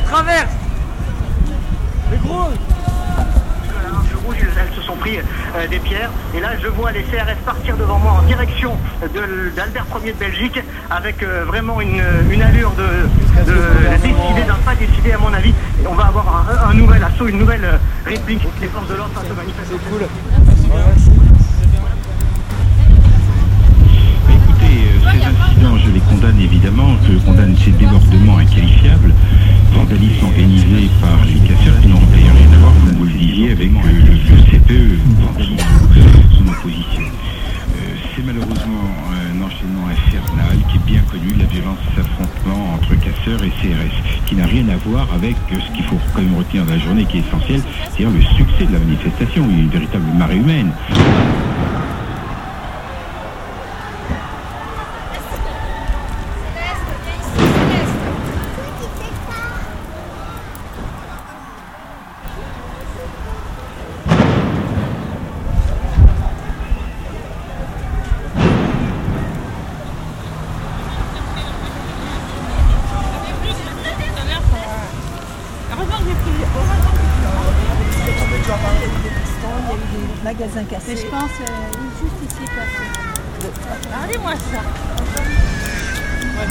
traverse Mais gros. Elles se sont pris euh, des pierres. Et là, je vois les CRS partir devant moi en direction d'Albert Ier de Belgique, avec euh, vraiment une, une, allure de, de décidé, d'un pas décidé, à mon avis. Et on va avoir un, nouvel assaut, une nouvelle euh, réplique. Des forces de l'ordre face aux violence affrontement entre casseurs et CRS, qui n'a rien à voir avec ce qu'il faut quand même retenir de la journée qui est essentiel, c'est-à-dire le succès de la manifestation. Une véritable marée humaine. Magasin cassé. Mais je pense euh, juste ici quoi. Regardez-moi ça. Moi